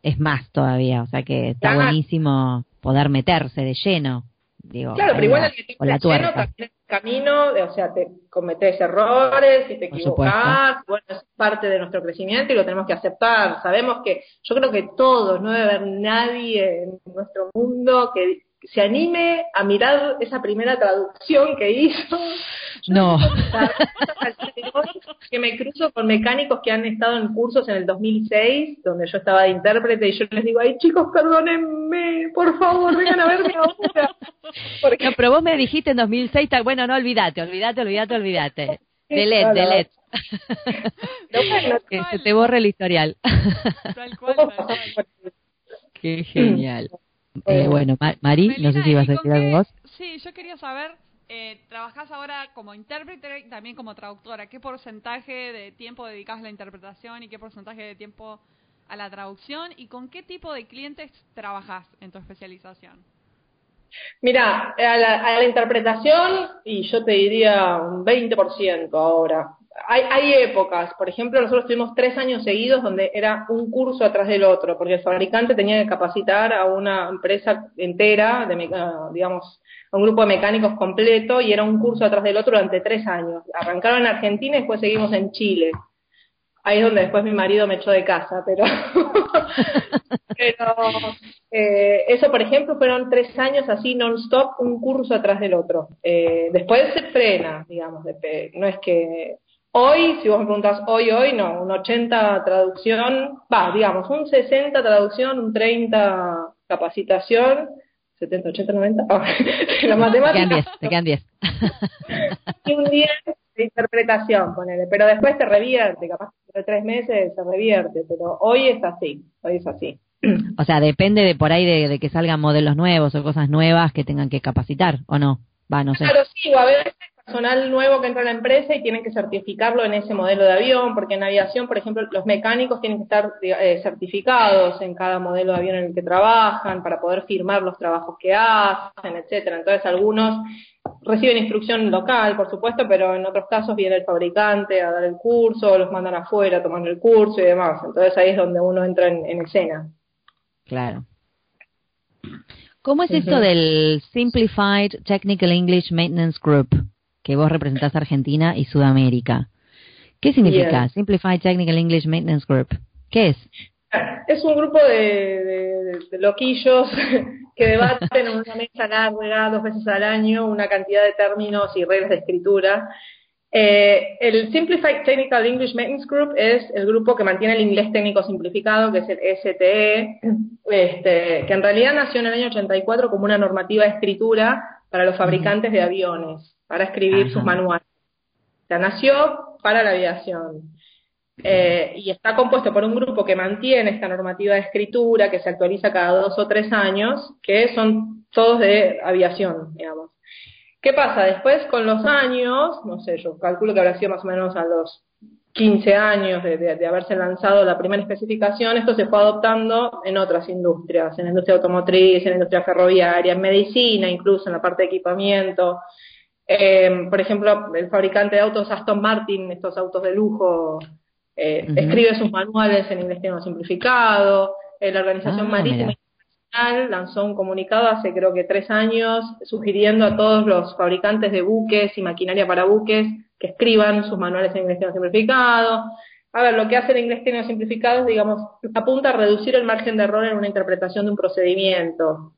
es más todavía. O sea que está buenísimo poder meterse de lleno. Digo, claro, pero igual el la tuerca. también camino, o sea, te cometes errores y te equivocas, bueno, es parte de nuestro crecimiento y lo tenemos que aceptar. Sabemos que, yo creo que todos, no debe haber nadie en nuestro mundo que se anime a mirar esa primera traducción que hizo. No. que me cruzo con mecánicos que han estado en cursos en el 2006, donde yo estaba de intérprete, y yo les digo, ay chicos, perdónenme, por favor, vengan a verme ahora. Porque... No, pero vos me dijiste en 2006, bueno, no, olvídate, olvídate, olvídate, olvídate. Delete, delete. que se te borre el historial. Tal cual, Qué genial. Eh, bueno, Mari, no sé si ibas a decir algo vos. Sí, yo quería saber, eh, trabajás ahora como intérprete y también como traductora. ¿Qué porcentaje de tiempo dedicas a la interpretación y qué porcentaje de tiempo a la traducción? ¿Y con qué tipo de clientes trabajas en tu especialización? Mira, a la, a la interpretación, y yo te diría un 20% ahora hay, hay épocas, por ejemplo, nosotros tuvimos tres años seguidos donde era un curso atrás del otro, porque el fabricante tenía que capacitar a una empresa entera, de, digamos, a un grupo de mecánicos completo, y era un curso atrás del otro durante tres años. Arrancaron en Argentina y después seguimos en Chile. Ahí es donde después mi marido me echó de casa, pero, pero eh, eso, por ejemplo, fueron tres años así non-stop, un curso atrás del otro. Eh, después se frena, digamos, de, no es que Hoy, si vos me preguntas hoy, hoy, no, un 80 traducción, va, digamos, un 60 traducción, un 30 capacitación, 70, 80, 90, la matemática. Te quedan 10, y un 10 de interpretación, ponele, pero después se revierte, capaz de tres meses se revierte, pero hoy es así, hoy es así. O sea, depende de por ahí de, de que salgan modelos nuevos o cosas nuevas que tengan que capacitar, ¿o no? Va, no sé. Claro, sí, o a veces personal nuevo que entra a la empresa y tienen que certificarlo en ese modelo de avión, porque en aviación, por ejemplo, los mecánicos tienen que estar eh, certificados en cada modelo de avión en el que trabajan para poder firmar los trabajos que hacen, etcétera. Entonces, algunos reciben instrucción local, por supuesto, pero en otros casos viene el fabricante a dar el curso, los mandan afuera a tomar el curso y demás. Entonces, ahí es donde uno entra en, en escena. Claro. ¿Cómo es esto del Simplified Technical English Maintenance Group, que vos representás Argentina y Sudamérica? ¿Qué significa Simplified Technical English Maintenance Group? ¿Qué es? Es un grupo de, loquillos que debaten en una mesa larga dos veces al año una cantidad de términos y reglas de escritura. Eh, el Simplified Technical English Maintenance Group es el grupo que mantiene el inglés técnico simplificado, que es el STE, este, que en realidad nació en el año 84 como una normativa de escritura para los fabricantes de aviones, para escribir sus manuales. O sea, nació para la aviación. Eh, y está compuesto por un grupo que mantiene esta normativa de escritura, que se actualiza cada dos o tres años, que son todos de aviación, digamos. ¿Qué pasa? Después, con los años, no sé, yo calculo que habrá sido más o menos a los 15 años de, haberse lanzado la primera especificación, esto se fue adoptando en otras industrias, en la industria automotriz, en la industria ferroviaria, en medicina, incluso en la parte de equipamiento. Eh, por ejemplo, el fabricante de autos Aston Martin, estos autos de lujo eh, escribe sus manuales en inglés simplificado, eh, la Organización ah, Marítima Internacional lanzó un comunicado hace creo que tres años sugiriendo a todos los fabricantes de buques y maquinaria para buques que escriban sus manuales en inglés simplificado. A ver, lo que hace el inglés técnico simplificado es, digamos, apunta a reducir el margen de error en una interpretación de un procedimiento.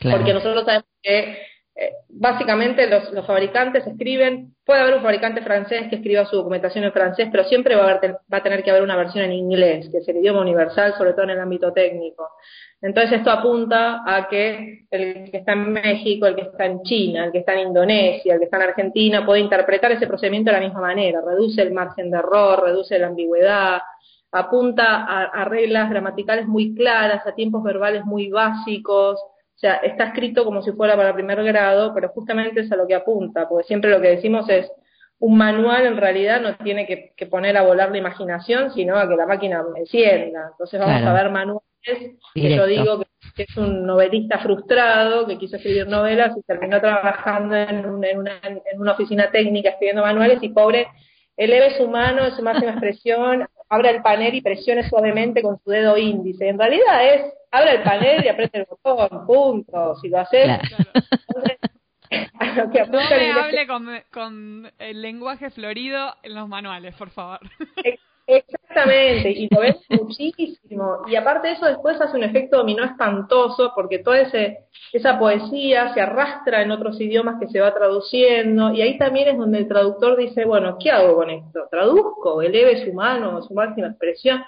Porque nosotros sabemos que eh, básicamente los, fabricantes escriben, puede haber un fabricante francés que escriba su documentación en francés, pero siempre va a, va a tener que haber una versión en inglés, que es el idioma universal, sobre todo en el ámbito técnico. Entonces esto apunta a que el que está en México, el que está en China, el que está en Indonesia, el que está en Argentina, puede interpretar ese procedimiento de la misma manera, reduce el margen de error, reduce la ambigüedad, apunta a reglas gramaticales muy claras, a tiempos verbales muy básicos, o sea, está escrito como si fuera para primer grado, pero justamente es a lo que apunta, porque siempre lo que decimos es, un manual en realidad no tiene que, poner a volar la imaginación, sino a que la máquina encienda. Entonces vamos a ver manuales que yo digo que, es un novelista frustrado que quiso escribir novelas y terminó trabajando en, en, una, en una oficina técnica escribiendo manuales y pobre, eleve su mano en su máxima expresión, abra el panel y presione suavemente con su dedo índice. En realidad es abre el panel y aprieta el botón, punto. Si lo haces, no me hable con, el lenguaje florido en los manuales, por favor. Exactamente, y lo ves muchísimo. Y aparte de eso, después hace un efecto dominó espantoso, porque toda ese, esa poesía se arrastra en otros idiomas que se va traduciendo, y ahí también es donde el traductor dice, bueno, ¿qué hago con esto? ¿Traduzco? ¿Eleve su mano, su máxima expresión?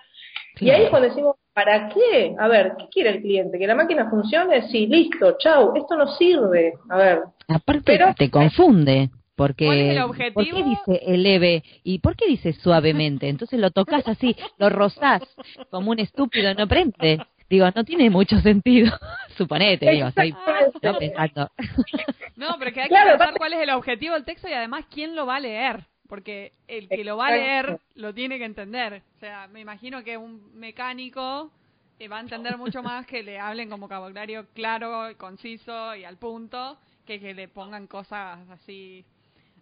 Y ahí es cuando decimos, ¿Para qué? A ver, ¿qué quiere el cliente? ¿Que la máquina funcione? Sí, listo, chau, esto no sirve. A ver. Aparte te confunde. Porque, ¿por qué dice eleve y por qué dice suavemente? Entonces lo tocas así, lo rozás como un estúpido, no prende. Digo, no tiene mucho sentido. Suponete, digo, estoy no pensando. No, pero que hay que pensar cuál es el objetivo del texto y además quién lo va a leer porque el que lo va a leer lo tiene que entender. O sea, me imagino que un mecánico eh, va a entender mucho más que le hablen con vocabulario claro, conciso y al punto, que que le pongan cosas así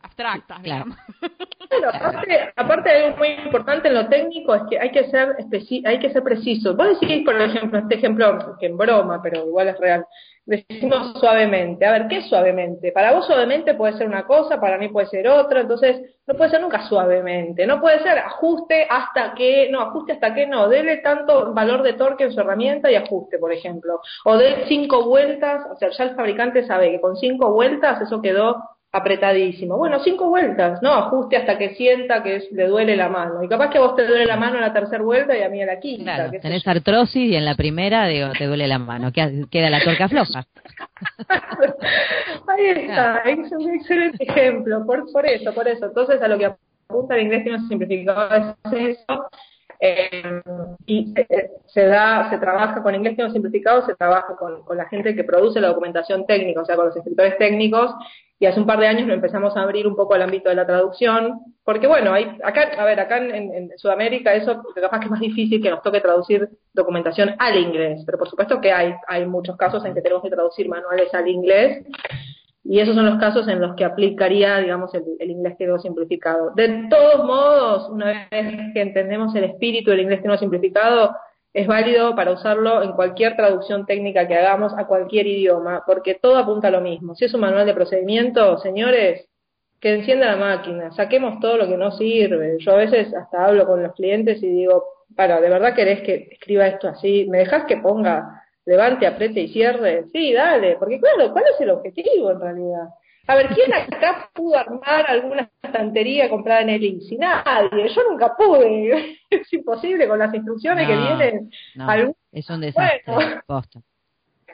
abstractas, digamos. Claro, aparte, aparte de algo muy importante en lo técnico es que hay que ser hay que ser preciso. Vos decís, por ejemplo, este ejemplo que en broma, pero igual es real, decimos suavemente. A ver, ¿qué es suavemente? Para vos suavemente puede ser una cosa, para mí puede ser otra, entonces no puede ser nunca suavemente, no puede ser ajuste hasta que, no, ajuste hasta que no, dele tanto valor de torque en su herramienta y ajuste, por ejemplo, o de cinco vueltas, o sea, ya el fabricante sabe que con cinco vueltas eso quedó apretadísimo. Bueno, cinco vueltas, ¿no? Ajuste hasta que sienta que le duele la mano. Y capaz que a vos te duele la mano en la tercera vuelta y a mí en la quinta. Claro, tenés artrosis y en la primera, digo, te duele la mano. Queda, la torca floja. Ahí está, es un excelente ejemplo. Por, por eso, por eso. Entonces, a lo que apunta el inglés que nos simplificado es eso. Eh, y se, da, se trabaja con inglés que no simplificado, se trabaja con, con, la gente que produce la documentación técnica, o sea, con los escritores técnicos, y hace un par de años lo empezamos a abrir un poco al ámbito de la traducción, porque bueno, hay, acá, a ver, acá en, Sudamérica eso capaz que es más difícil que nos toque traducir documentación al inglés, pero por supuesto que hay, hay muchos casos en que tenemos que traducir manuales al inglés, y esos son los casos en los que aplicaría, digamos, el, inglés que no simplificado. De todos modos, una vez que entendemos el espíritu del inglés que no simplificado, es válido para usarlo en cualquier traducción técnica que hagamos a cualquier idioma, porque todo apunta a lo mismo. Si es un manual de procedimiento, señores, que encienda la máquina, saquemos todo lo que no sirve. Yo a veces hasta hablo con los clientes y digo, para, ¿de verdad querés que escriba esto así? ¿Me dejas que ponga levante, apriete y cierre? Sí, dale, porque claro, ¿cuál es el objetivo en realidad? A ver, ¿quién acá pudo armar alguna estantería comprada en el INSI? Nadie, yo nunca pude. Es imposible con las instrucciones que vienen. No, es un desastre,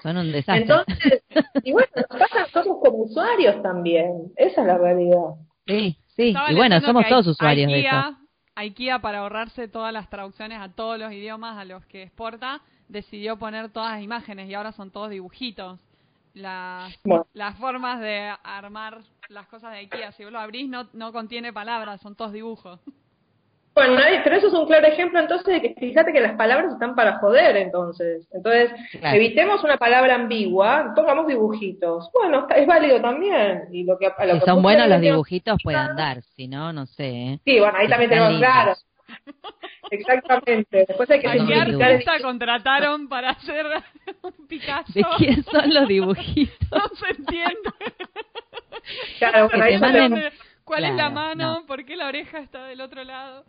Son un desastre. Entonces, y bueno, nos pasa a nosotros como usuarios también. Esa es la realidad. Sí, sí. y bueno, somos todos usuarios de eso. IKEA, para ahorrarse todas las traducciones a todos los idiomas a los que exporta, decidió poner todas las imágenes y ahora son todos dibujitos las, las formas de armar las cosas de IKEA. Si vos lo abrís, no, no contiene palabras, son todos dibujos. Bueno, pero eso es un claro ejemplo entonces de que fíjate que las palabras están para joder entonces. Entonces, evitemos una palabra ambigua, pongamos dibujitos. Bueno, es válido también. Y lo que, si son buenos los dibujitos pueden dar, si no, no sé. ¿eh? Sí, bueno, ahí también tenemos, claro, Exactamente. Después hay que ¿Qué contrataron para hacer un Picasso? ¿De quién son los dibujitos? No se entiende. Claro, ¿Cuál es la mano? ¿Por qué la oreja está del otro lado?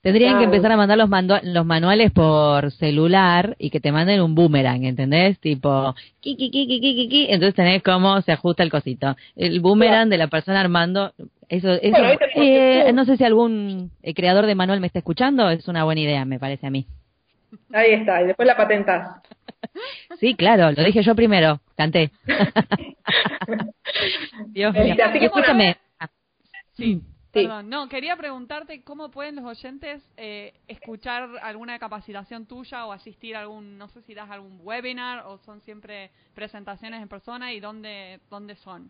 Tendrían que empezar a mandar los, los manuales por celular y que te manden un boomerang, ¿entendés? Tipo, ki, ki, ki, ki, ki, entonces tenés cómo se ajusta el cosito. El boomerang de la persona armando, eso, eso eh, no sé si algún eh, creador de manual me está escuchando, es una buena idea, me parece a mí. Ahí está, y después la patentás. Sí, claro, lo dije yo primero, canté. Dios mío, escúchame. Sí. Perdón, no, quería preguntarte cómo pueden los oyentes eh, escuchar alguna capacitación tuya o asistir a algún, no sé si das algún webinar o son siempre presentaciones en persona y dónde, dónde son.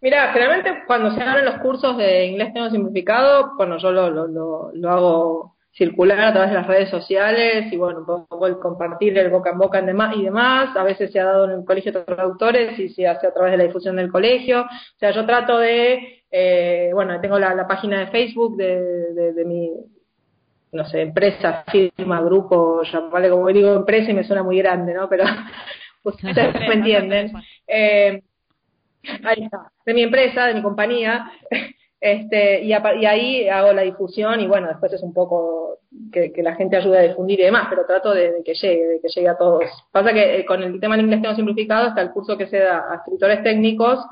Mira, generalmente cuando se abren los cursos de inglés tengo simplificado, bueno, yo lo, lo, lo, hago circular a través de las redes sociales y bueno, un poco el compartir el boca en boca y demás. A veces se ha dado en el colegio de traductores y se hace a través de la difusión del colegio. O sea, yo trato de eh, bueno, tengo la, página de Facebook de, de, mi, no sé, empresa, firma, grupo, llamarle como digo empresa y me suena muy grande, ¿no? Pero ustedes me entienden. Eh, ahí está, de mi empresa, de mi compañía. Este, y, ahí hago la difusión y bueno, después es un poco que, la gente ayude a difundir y demás, pero trato de, que llegue, de que llegue a todos. Pasa que eh, con el tema en inglés simplificado está el curso que se da a escritores técnicos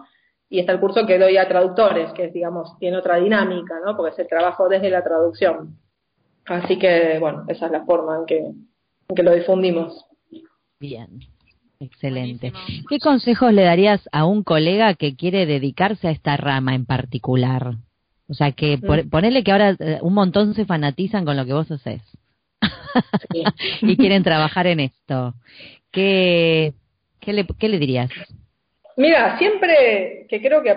y está el curso que doy a traductores, que digamos, tiene otra dinámica, ¿no? Porque es el trabajo desde la traducción. Así que, bueno, esa es la forma en que, en que lo difundimos. Bien, excelente. ¿Qué consejos le darías a un colega que quiere dedicarse a esta rama en particular? O sea, que mm. ponerle que ahora eh, un montón se fanatizan con lo que vos haces. y quieren trabajar en esto. ¿Qué, qué, le, qué le dirías? Mira, siempre que creo que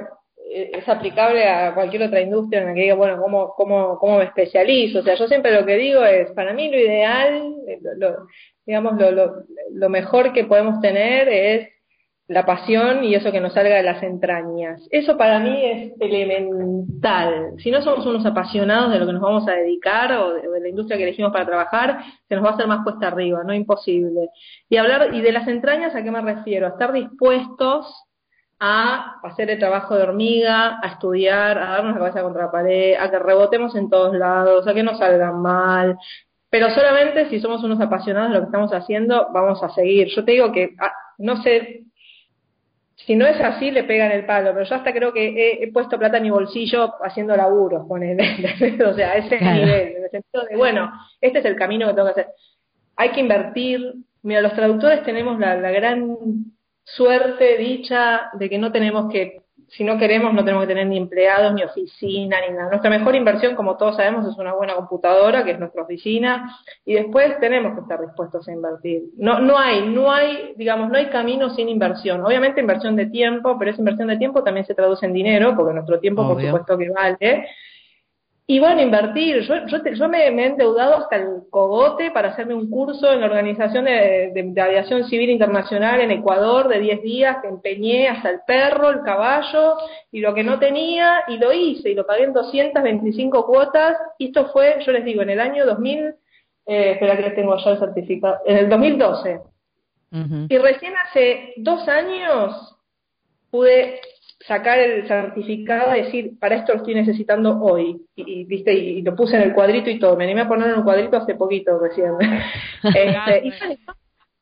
es aplicable a cualquier otra industria en la que diga, bueno, ¿cómo, cómo, cómo me especializo? O sea, yo siempre lo que digo es, para mí lo ideal, lo, digamos, lo, lo, lo mejor que podemos tener es la pasión y eso que nos salga de las entrañas. Eso para mí es elemental. Si no somos unos apasionados de lo que nos vamos a dedicar o de, la industria que elegimos para trabajar, se nos va a hacer más cuesta arriba, no imposible. Y hablar y de las entrañas, ¿a qué me refiero? A estar dispuestos a hacer el trabajo de hormiga, a estudiar, a darnos la cabeza contra la pared, a que rebotemos en todos lados, a que no salgan mal, pero solamente si somos unos apasionados de lo que estamos haciendo, vamos a seguir. Yo te digo que, ah, no sé, si no es así, le pegan el palo, pero yo hasta creo que he, puesto plata en mi bolsillo haciendo laburos, ponele, o sea, ese nivel, en el sentido de, bueno, este es el camino que tengo que hacer. Hay que invertir. Mira, los traductores tenemos la, la gran suerte, dicha, de que no tenemos que si no queremos, no tenemos que tener ni empleados, ni oficina, ni nada. Nuestra mejor inversión, como todos sabemos, es una buena computadora, que es nuestra oficina, y después tenemos que estar dispuestos a invertir. No, no hay, no hay, digamos, no hay camino sin inversión. Obviamente inversión de tiempo, pero esa inversión de tiempo también se traduce en dinero, porque nuestro tiempo, por supuesto, que vale. Y bueno, invertir. Yo, yo, yo me, he endeudado hasta el cogote para hacerme un curso en la Organización de, Aviación Civil Internacional en Ecuador de 10 días, que empeñé hasta el perro, el caballo y lo que no tenía, y lo hice, y lo pagué en 225 cuotas. Y esto fue, yo les digo, en el año 2000. eh, espera que les tengo ya el certificado, en el 2012. Y recién hace dos años pude sacar el certificado y decir, para esto lo estoy necesitando hoy. Y, viste y, lo puse en el cuadrito y todo. Me animé a poner en un cuadrito hace poquito recién. este,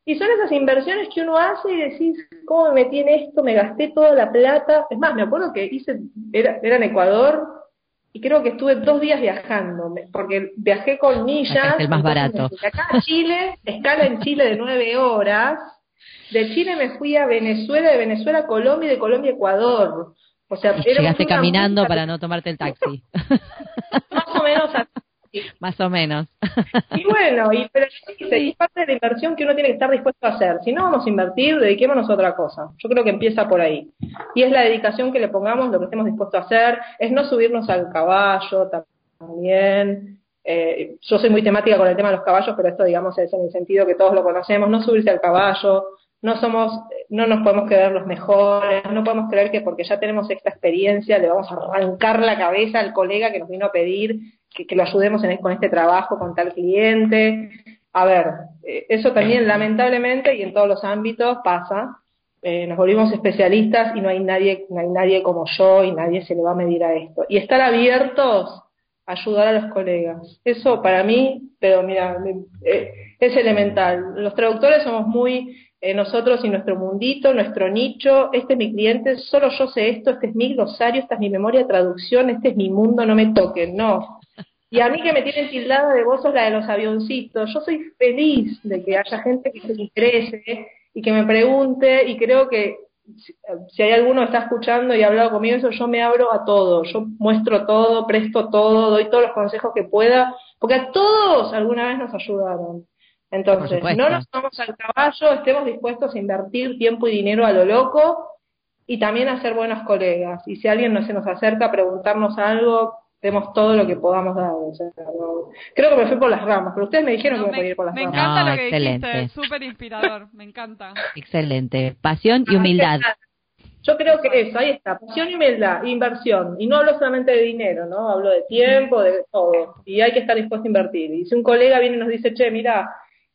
y, son, esas inversiones que uno hace y decís, ¿cómo me metí en esto? Me gasté toda la plata. Es más, me acuerdo que hice, era, era en Ecuador, y creo que estuve dos días viajando, porque viajé con millas. Es el más barato. Acá a Chile, escala en Chile de nueve horas, de Chile me fui a Venezuela, de Venezuela a Colombia y de Colombia a Ecuador. O sea, llegaste caminando para no tomarte el taxi. Más o menos Más o menos. Y bueno, y, pero es parte de la inversión que uno tiene que estar dispuesto a hacer. Si no vamos a invertir, dediquémonos a otra cosa. Yo creo que empieza por ahí. Y es la dedicación que le pongamos, lo que estemos dispuestos a hacer, es no subirnos al caballo también. Eh, yo soy muy temática con el tema de los caballos, pero esto, digamos, es en el sentido que todos lo conocemos, no subirse al caballo, no somos, no nos podemos creer los mejores, no podemos creer que porque ya tenemos esta experiencia le vamos a arrancar la cabeza al colega que nos vino a pedir que, lo ayudemos en, con este trabajo, con tal cliente. A ver, eh, eso también lamentablemente y en todos los ámbitos pasa. Eh, nos volvimos especialistas y no hay nadie, no hay nadie como yo y nadie se le va a medir a esto. Y estar abiertos a ayudar a los colegas. Eso para mí, pero mira, eh, es elemental. Los traductores somos muy eh, nosotros y nuestro mundito, nuestro nicho, este es mi cliente, solo yo sé esto, este es mi glosario, esta es mi memoria de traducción, este es mi mundo, no me toquen, no. Y a mí que me tienen tildada de vos sos la de los avioncitos, yo soy feliz de que haya gente que se interese y que me pregunte y creo que si hay alguno que está escuchando y ha hablado conmigo eso, yo me abro a todo, yo muestro todo, presto todo, doy todos los consejos que pueda, porque a todos alguna vez nos ayudaron. Entonces, no nos vamos al caballo, estemos dispuestos a invertir tiempo y dinero a lo loco y también a ser buenos colegas. Y si alguien no se nos acerca a preguntarnos algo, demos todo lo que podamos dar. creo que me fui por las ramas, pero ustedes me dijeron que me, podía ir por las ramas. Me encanta lo que excelente. dijiste, súper inspirador, me encanta. Excelente. Pasión y humildad. Yo creo que eso, ahí está, pasión y humildad, inversión. Y no hablo solamente de dinero, ¿no? Hablo de tiempo, de todo. Y hay que estar dispuesto a invertir. Y si un colega viene y nos dice, che, mira,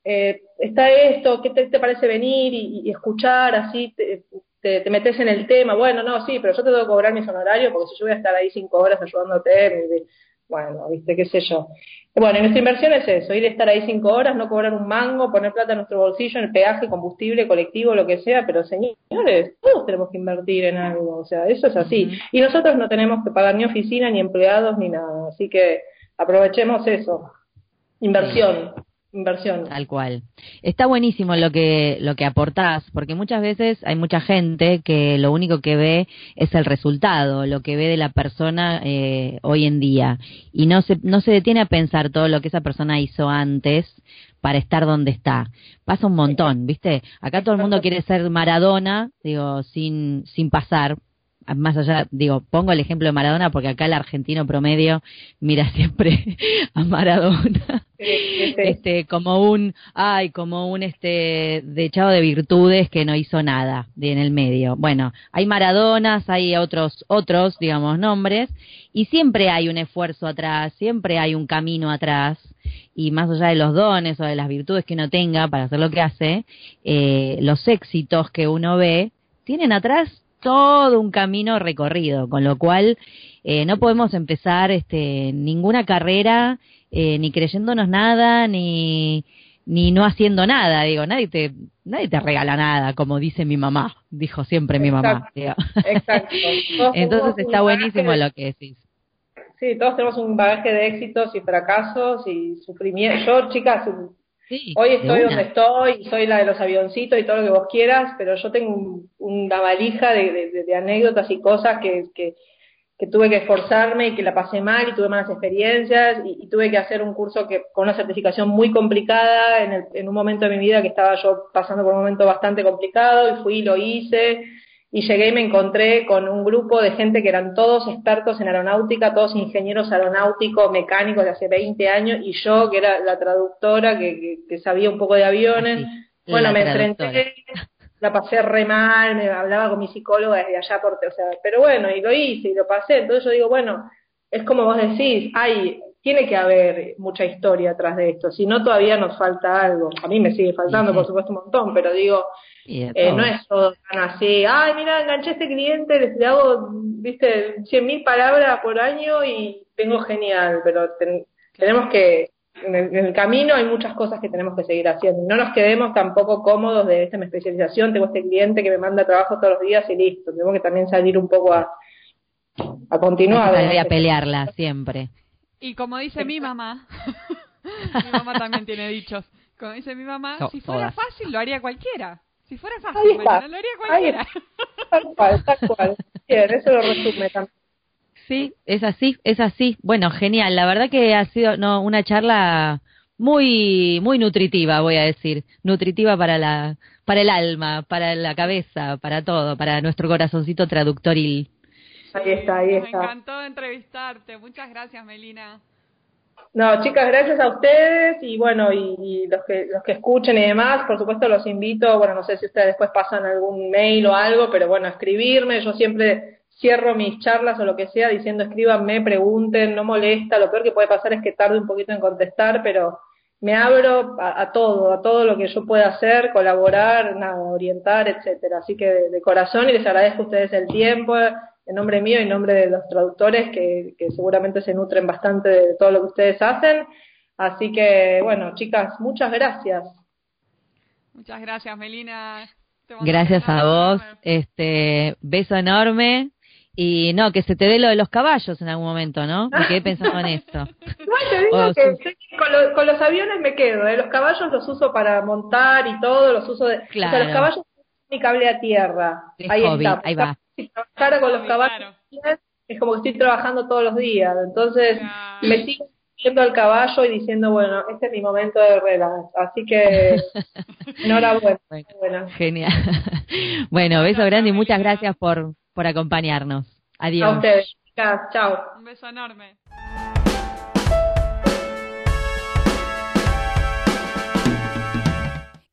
eh, está esto, ¿qué te, parece venir y, escuchar así? Te, te, metes en el tema, bueno, no, sí, pero yo te tengo que cobrar mis honorarios porque si yo voy a estar ahí cinco horas ayudándote, bueno, viste, qué sé yo. Bueno, y nuestra inversión es eso, ir a estar ahí cinco horas, no cobrar un mango, poner plata en nuestro bolsillo, en el peaje, combustible, colectivo, lo que sea, pero señores, todos tenemos que invertir en algo, o sea, eso es así. Y nosotros no tenemos que pagar ni oficina, ni empleados, ni nada, así que aprovechemos eso. Inversión inversión. Tal cual. Está buenísimo lo que lo que aportás, porque muchas veces hay mucha gente que lo único que ve es el resultado, lo que ve de la persona eh, hoy en día y no se no se detiene a pensar todo lo que esa persona hizo antes para estar donde está. Pasa un montón, ¿viste? Acá todo el mundo quiere ser Maradona, digo, sin sin pasar más allá, digo, pongo el ejemplo de Maradona porque acá el argentino promedio mira siempre a Maradona este como un ay como un este dechado de virtudes que no hizo nada de en el medio. Bueno hay maradonas hay otros otros digamos nombres y siempre hay un esfuerzo atrás siempre hay un camino atrás y más allá de los dones o de las virtudes que uno tenga para hacer lo que hace eh, los éxitos que uno ve tienen atrás todo un camino recorrido, con lo cual eh, no podemos empezar este, ninguna carrera eh, ni creyéndonos nada, ni, ni no haciendo nada. Digo, nadie te, nadie te regala nada, como dice mi mamá, dijo siempre mi mamá. Exacto. Entonces está buenísimo lo que decís. Sí, todos tenemos un bagaje de éxitos y fracasos y sufrimiento. Yo, chicas, Hoy estoy donde estoy, soy la de los avioncitos y todo lo que vos quieras, pero yo tengo una valija de, anécdotas y cosas que, que, tuve que esforzarme y que la pasé mal y tuve malas experiencias y, tuve que hacer un curso que con una certificación muy complicada en, el, en un momento de mi vida que estaba yo pasando por un momento bastante complicado y fui y lo hice y llegué y me encontré con un grupo de gente que eran todos expertos en aeronáutica, todos ingenieros aeronáuticos, mecánicos de hace 20 años, y yo, que era la traductora, que, sabía un poco de aviones, bueno, me enfrenté, la pasé re mal, me hablaba con mi psicóloga desde allá, por, o sea, pero bueno, y lo hice y lo pasé, entonces yo digo, bueno, es como vos decís, hay tiene que haber mucha historia atrás de esto, si no todavía nos falta algo. A mí me sigue faltando, por supuesto, un montón, pero digo, eh, no es todo tan así, ay, mira, enganché a este cliente, le hago, viste, cien mil palabras por año y tengo genial, pero tenemos que, en el, camino hay muchas cosas que tenemos que seguir haciendo. No nos quedemos tampoco cómodos de esta especialización, tengo este cliente que me manda trabajo todos los días y listo, tenemos que también salir un poco a, a continuar. a pelearla siempre. Y como dice mi mamá, mi mamá también tiene dichos. Como dice mi mamá, si fuera fácil lo haría cualquiera. Si fuera fácil, lo haría cualquiera. Tal cual, tal cual. Bien, eso lo resume también. Sí, es así, es así. Bueno, genial. La verdad que ha sido no, una charla muy muy nutritiva, voy a decir, nutritiva para la para el alma, para la cabeza, para todo, para nuestro corazoncito traductoril. Ahí está, ahí está. Me encantó entrevistarte. Muchas gracias, Melina. No, chicas, gracias a ustedes y bueno, y, los que los que escuchen y demás, por supuesto los invito, bueno, no sé si ustedes después pasan algún mail o algo, pero bueno, escribirme, yo siempre cierro mis charlas o lo que sea diciendo escríbanme, pregunten, no molesta, lo peor que puede pasar es que tarde un poquito en contestar, pero me abro a, todo, a todo lo que yo pueda hacer, colaborar, nada, orientar, etcétera. Así que de, corazón y les agradezco a ustedes el tiempo, en nombre mío y en nombre de los traductores que, seguramente se nutren bastante de todo lo que ustedes hacen. Así que, bueno, chicas, muchas gracias. Muchas gracias, Melina. Gracias a vos. Este, beso enorme. Y no, que se te dé lo de los caballos en algún momento, ¿no? Me quedé pensando en esto. No, te digo que con, los aviones me quedo, ¿eh? Los caballos los uso para montar y todo, los uso de... Claro. O sea, los caballos mi cable a tierra. ahí está. Ahí va. Si trabajara con los caballos es como que estoy trabajando todos los días. Entonces me sigo viendo al caballo y diciendo, bueno, este es mi momento de relax. Así que enhorabuena. Bueno, Genial. bueno, beso grande y muchas gracias por, por acompañarnos. Adiós. A ustedes. Chao. Un beso enorme.